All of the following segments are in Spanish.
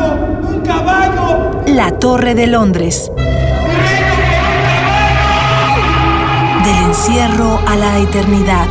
caballo! ¡Un caballo! La Torre de Londres. Del encierro a la eternidad.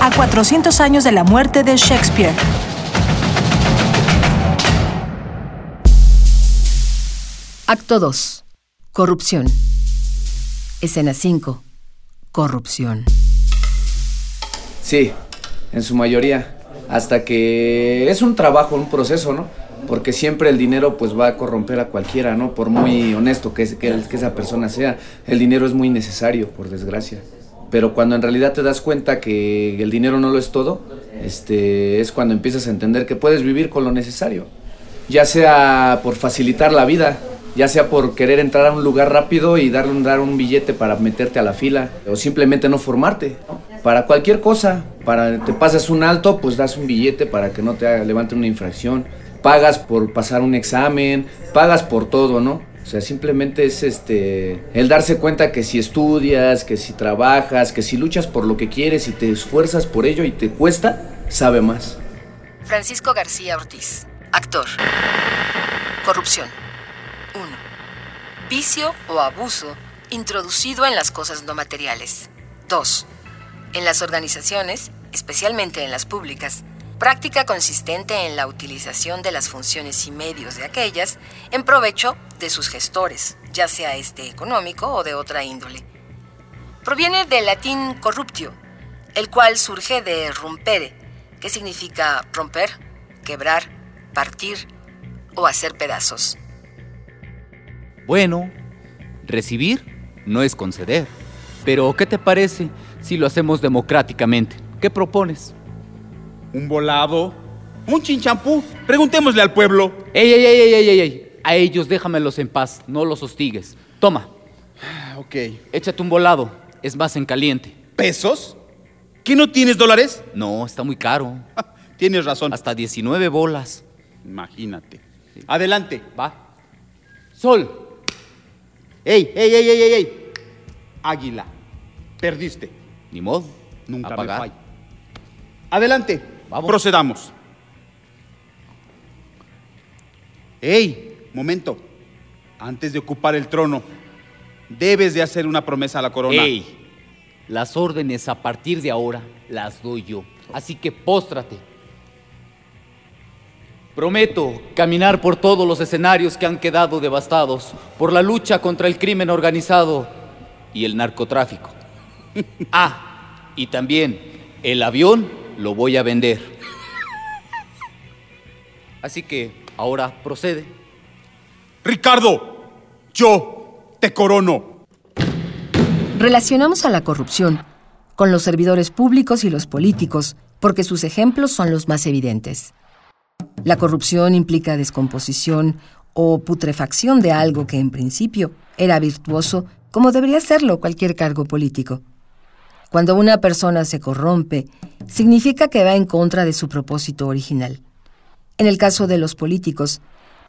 A 400 años de la muerte de Shakespeare. Acto 2. Corrupción. Escena 5. Corrupción. Sí, en su mayoría. Hasta que es un trabajo, un proceso, ¿no? Porque siempre el dinero pues va a corromper a cualquiera, ¿no? Por muy honesto que, que, esa persona sea. El dinero es muy necesario, por desgracia. Pero cuando en realidad te das cuenta que el dinero no lo es todo, este, es cuando empiezas a entender que puedes vivir con lo necesario. Ya sea por facilitar la vida, ya sea por querer entrar a un lugar rápido y darle un, dar un billete para meterte a la fila, o simplemente no formarte. Para cualquier cosa, para te pasas un alto, pues das un billete para que no te levante una infracción. Pagas por pasar un examen, pagas por todo, ¿no? O sea, simplemente es este el darse cuenta que si estudias, que si trabajas, que si luchas por lo que quieres y te esfuerzas por ello y te cuesta, sabe más. Francisco García Ortiz, actor. Corrupción. 1. Vicio o abuso introducido en las cosas no materiales. 2. En las organizaciones, especialmente en las públicas, práctica consistente en la utilización de las funciones y medios de aquellas en provecho de sus gestores, ya sea este económico o de otra índole. Proviene del latín corruptio, el cual surge de rompere, que significa romper, quebrar, partir o hacer pedazos. Bueno, recibir no es conceder. Pero, ¿qué te parece si lo hacemos democráticamente? ¿Qué propones? Un volado, un chinchampú. Preguntémosle al pueblo. ¡Ey, ey, ey, ey, ey, ey! A ellos déjamelos en paz, no los hostigues. Toma, Ok. échate un volado, es más en caliente. ¿Pesos? ¿Qué no tienes dólares? No, está muy caro. Tienes razón. Hasta 19 bolas. Imagínate. Adelante. Va. Sol. ¡Ey, ey, ey, ey, ey! ey! Águila. Perdiste. Ni modo. Nunca A me falla. Adelante. Vamos. Procedamos. ¡Ey! Momento. Antes de ocupar el trono, debes de hacer una promesa a la corona. ¡Ey! Las órdenes a partir de ahora las doy yo. Así que póstrate. Prometo caminar por todos los escenarios que han quedado devastados por la lucha contra el crimen organizado y el narcotráfico. Ah, y también el avión lo voy a vender. Así que ahora procede. Ricardo, yo te corono. Relacionamos a la corrupción con los servidores públicos y los políticos porque sus ejemplos son los más evidentes. La corrupción implica descomposición o putrefacción de algo que en principio era virtuoso, como debería serlo cualquier cargo político. Cuando una persona se corrompe, significa que va en contra de su propósito original. En el caso de los políticos,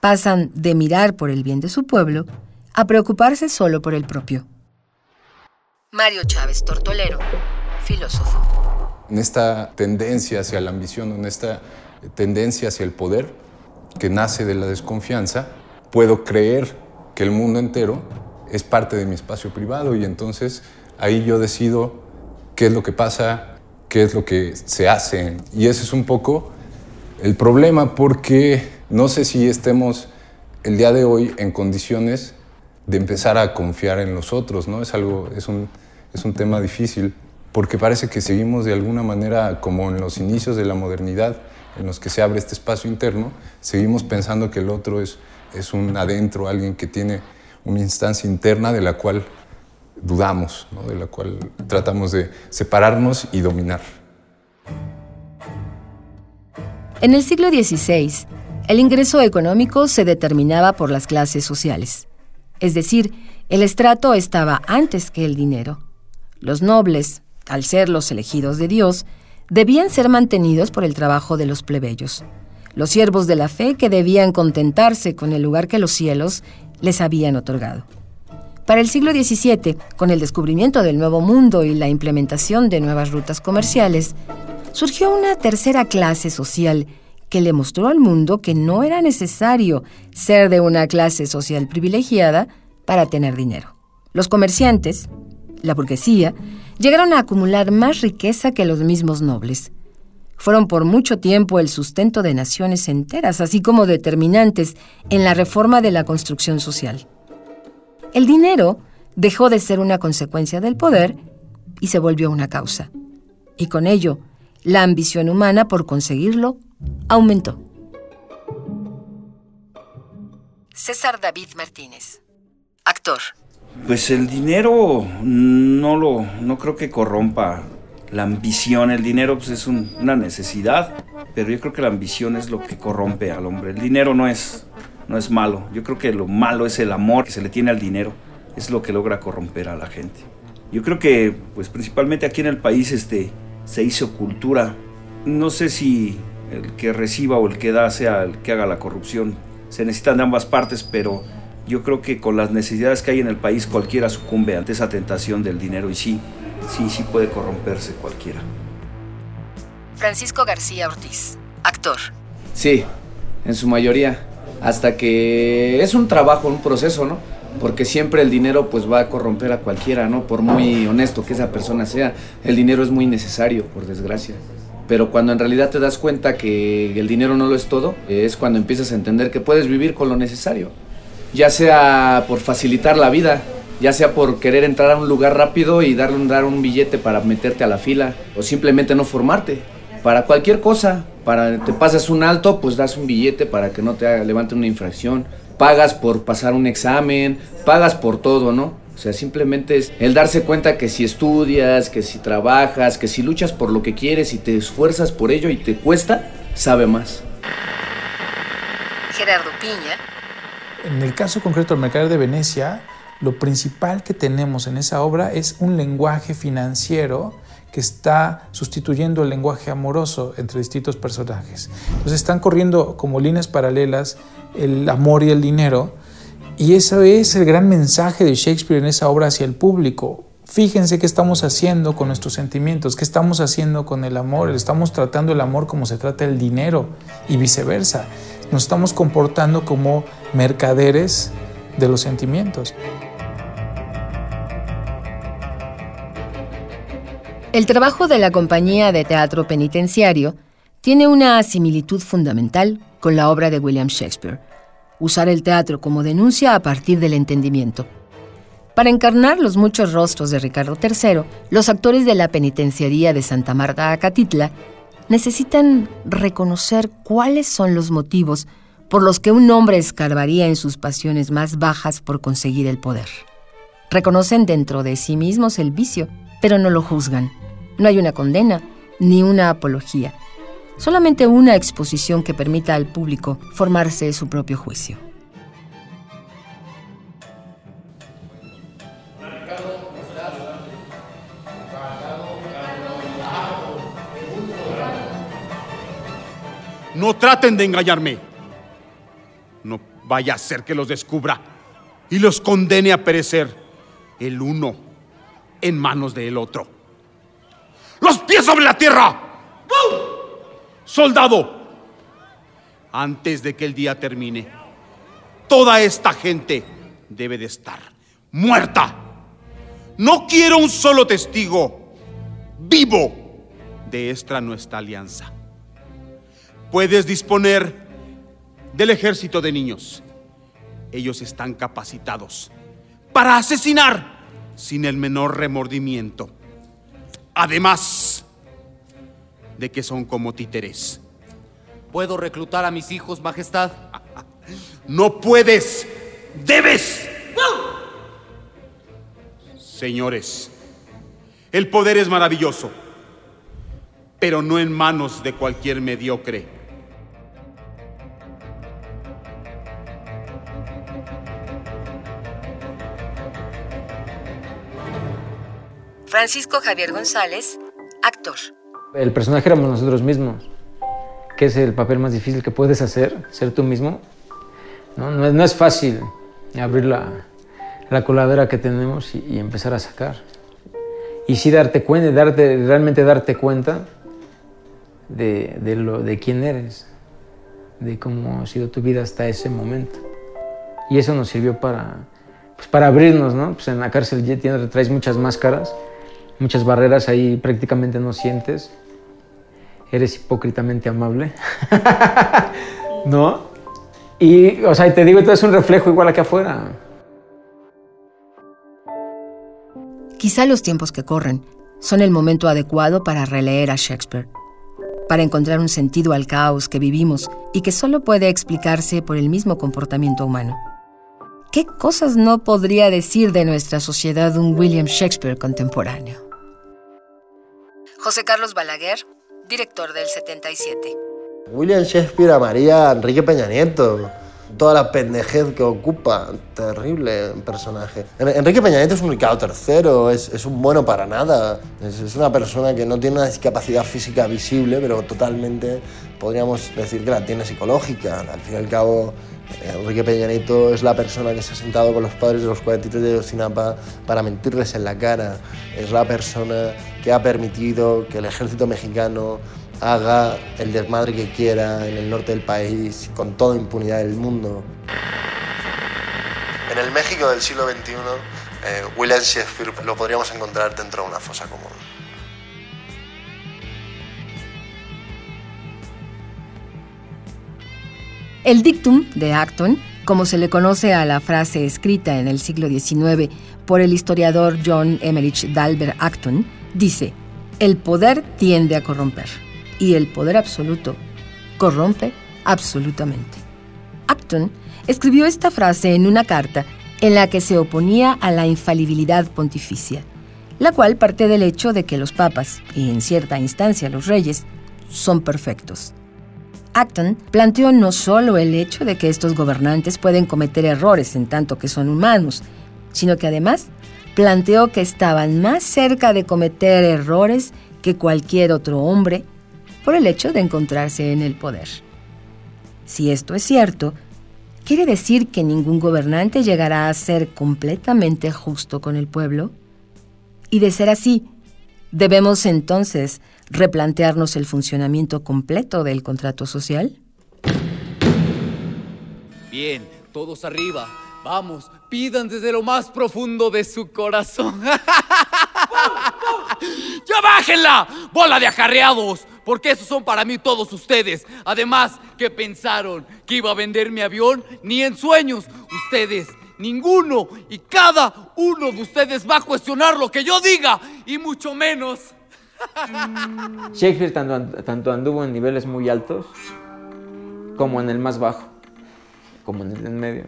pasan de mirar por el bien de su pueblo a preocuparse solo por el propio. Mario Chávez Tortolero, filósofo. en esta tendencia hacia la ambición, en esta tendencia hacia el poder que nace de la desconfianza, puedo creer que el mundo entero es parte de mi espacio privado y entonces ahí yo decido qué es lo que pasa, qué es lo que se hace. Y ese es un poco el problema porque no sé si estemos el día de hoy en condiciones de empezar a confiar en los otros, ¿no? Es algo, es un, es un tema difícil porque parece que seguimos de alguna manera como en los inicios de la modernidad, en los que se abre este espacio interno, seguimos pensando que el otro es, es un adentro, alguien que tiene una instancia interna de la cual dudamos, de la cual tratamos de separarnos y dominar. En el siglo XVI, el ingreso económico se determinaba por las clases sociales. Es decir, el estrato estaba antes que el dinero. Los nobles, al ser los elegidos de Dios, debían ser mantenidos por el trabajo de los plebeyos, los siervos de la fe que debían contentarse con el lugar que los cielos les habían otorgado. Para el siglo XVII, con el descubrimiento del Nuevo Mundo y la implementación de nuevas rutas comerciales, surgió una tercera clase social que le mostró al mundo que no era necesario ser de una clase social privilegiada para tener dinero. Los comerciantes, la burguesía, llegaron a acumular más riqueza que los mismos nobles. Fueron por mucho tiempo el sustento de naciones enteras, así como determinantes en la reforma de la construcción social. El dinero dejó de ser una consecuencia del poder y se volvió una causa. Y con ello, la ambición humana por conseguirlo aumentó. César David Martínez, actor. Pues el dinero no lo no creo que corrompa la ambición. El dinero pues, es una necesidad, pero yo creo que la ambición es lo que corrompe al hombre. El dinero no es no es malo. Yo creo que lo malo es el amor que se le tiene al dinero. Es lo que logra corromper a la gente. Yo creo que pues principalmente aquí en el país este se hizo cultura. No sé si el que reciba o el que da sea el que haga la corrupción. Se necesitan de ambas partes, pero yo creo que con las necesidades que hay en el país cualquiera sucumbe ante esa tentación del dinero y sí, sí, sí puede corromperse cualquiera. Francisco García Ortiz, actor. Sí, en su mayoría. Hasta que es un trabajo, un proceso, ¿no? Porque siempre el dinero pues va a corromper a cualquiera, ¿no? Por muy honesto que esa persona sea, el dinero es muy necesario, por desgracia. Pero cuando en realidad te das cuenta que el dinero no lo es todo, es cuando empiezas a entender que puedes vivir con lo necesario. Ya sea por facilitar la vida, ya sea por querer entrar a un lugar rápido y darle un, dar un billete para meterte a la fila, o simplemente no formarte. Para cualquier cosa, para te pasas un alto, pues das un billete para que no te levante una infracción. Pagas por pasar un examen, pagas por todo, ¿no? O sea, simplemente es el darse cuenta que si estudias, que si trabajas, que si luchas por lo que quieres y te esfuerzas por ello y te cuesta, sabe más. Gerardo Piña. En el caso concreto del Mercader de Venecia, lo principal que tenemos en esa obra es un lenguaje financiero que está sustituyendo el lenguaje amoroso entre distintos personajes. Entonces están corriendo como líneas paralelas el amor y el dinero y ese es el gran mensaje de Shakespeare en esa obra hacia el público. Fíjense qué estamos haciendo con nuestros sentimientos, qué estamos haciendo con el amor. Estamos tratando el amor como se trata el dinero y viceversa. Nos estamos comportando como mercaderes de los sentimientos. El trabajo de la compañía de teatro penitenciario tiene una similitud fundamental con la obra de William Shakespeare usar el teatro como denuncia a partir del entendimiento. Para encarnar los muchos rostros de Ricardo III, los actores de la penitenciaría de Santa Marta Acatitla necesitan reconocer cuáles son los motivos por los que un hombre escarbaría en sus pasiones más bajas por conseguir el poder. Reconocen dentro de sí mismos el vicio, pero no lo juzgan. No hay una condena ni una apología solamente una exposición que permita al público formarse su propio juicio. No traten de engañarme. No vaya a ser que los descubra y los condene a perecer el uno en manos del otro. ¡Los pies sobre la tierra! soldado, antes de que el día termine, toda esta gente debe de estar muerta. No quiero un solo testigo vivo de esta nuestra alianza. Puedes disponer del ejército de niños. Ellos están capacitados para asesinar sin el menor remordimiento. Además, de que son como títeres. ¿Puedo reclutar a mis hijos, Majestad? No puedes, debes. Señores, el poder es maravilloso, pero no en manos de cualquier mediocre. Francisco Javier González, actor. El personaje éramos nosotros mismos, que es el papel más difícil que puedes hacer, ser tú mismo. No, no, es, fácil abrir la, la coladera que tenemos y, empezar a sacar. Y sí darte cuenta, realmente darte cuenta de, quién eres, de cómo ha sido tu vida hasta ese momento. Y eso nos sirvió para, pues para abrirnos, ¿no? Pues en la cárcel ya traes muchas máscaras, muchas barreras, ahí prácticamente no sientes. Eres hipócritamente amable, ¿no? Y, o sea, te digo, esto es un reflejo igual aquí afuera. Quizá los tiempos que corren son el momento adecuado para releer a Shakespeare, para encontrar un sentido al caos que vivimos y que solo puede explicarse por el mismo comportamiento humano. ¿Qué cosas no podría decir de nuestra sociedad un William Shakespeare contemporáneo? José Carlos Balaguer, director del 77. William Shakespeare amaría a Enrique Peña Nieto toda la pendejez que ocupa. Terrible personaje. Enrique Peña Nieto es un Ricardo tercero, es, un bueno para nada. Es, es, una persona que no tiene una discapacidad física visible, pero totalmente podríamos decir que la tiene psicológica. Al fin y al cabo, Enrique Peña Nieto es la persona que se ha sentado con los padres de los 43 de Yosinapa para mentirles en la cara. Es la persona que ha permitido que el ejército mexicano haga el desmadre que quiera en el norte del país con toda impunidad del mundo. En el México del siglo XXI, eh, William Shakespeare lo podríamos encontrar dentro de una fosa común. El dictum de Acton, como se le conoce a la frase escrita en el siglo XIX por el historiador John Emmerich Dalbert Acton, dice, el poder tiende a corromper y el poder absoluto corrompe absolutamente. Acton escribió esta frase en una carta en la que se oponía a la infalibilidad pontificia, la cual parte del hecho de que los papas, y en cierta instancia los reyes, son perfectos. Acton planteó no solo el hecho de que estos gobernantes pueden cometer errores en tanto que son humanos, sino que además planteó que estaban más cerca de cometer errores que cualquier otro hombre por el hecho de encontrarse en el poder. Si esto es cierto, ¿quiere decir que ningún gobernante llegará a ser completamente justo con el pueblo? Y de ser así, ¿debemos entonces replantearnos el funcionamiento completo del contrato social? Bien, todos arriba. Vamos, pidan desde lo más profundo de su corazón. ¡Ya bájenla! ¡Bola de acarreados! porque esos son para mí todos ustedes. Además, ¿qué pensaron? ¿Que iba a vender mi avión? Ni en sueños. Ustedes, ninguno y cada uno de ustedes va a cuestionar lo que yo diga, y mucho menos. Shakespeare tanto, tanto anduvo en niveles muy altos como en el más bajo, como en el medio,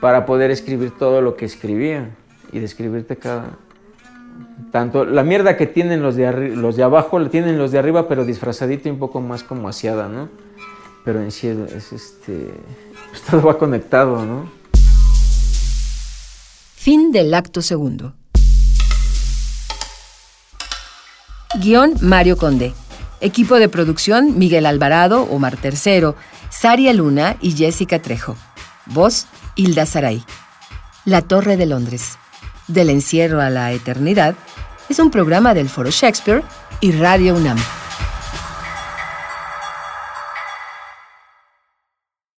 para poder escribir todo lo que escribía y describirte cada, tanto la mierda que tienen los de, los de abajo, la tienen los de arriba, pero disfrazadito y un poco más como asiada, ¿no? Pero en sí es, este. Pues todo va conectado, ¿no? Fin del acto segundo. Guión Mario Conde. Equipo de producción Miguel Alvarado, Omar Tercero, Saria Luna y Jessica Trejo. Voz Hilda Saray. La Torre de Londres. Del encierro a la eternidad es un programa del Foro Shakespeare y Radio UNAM.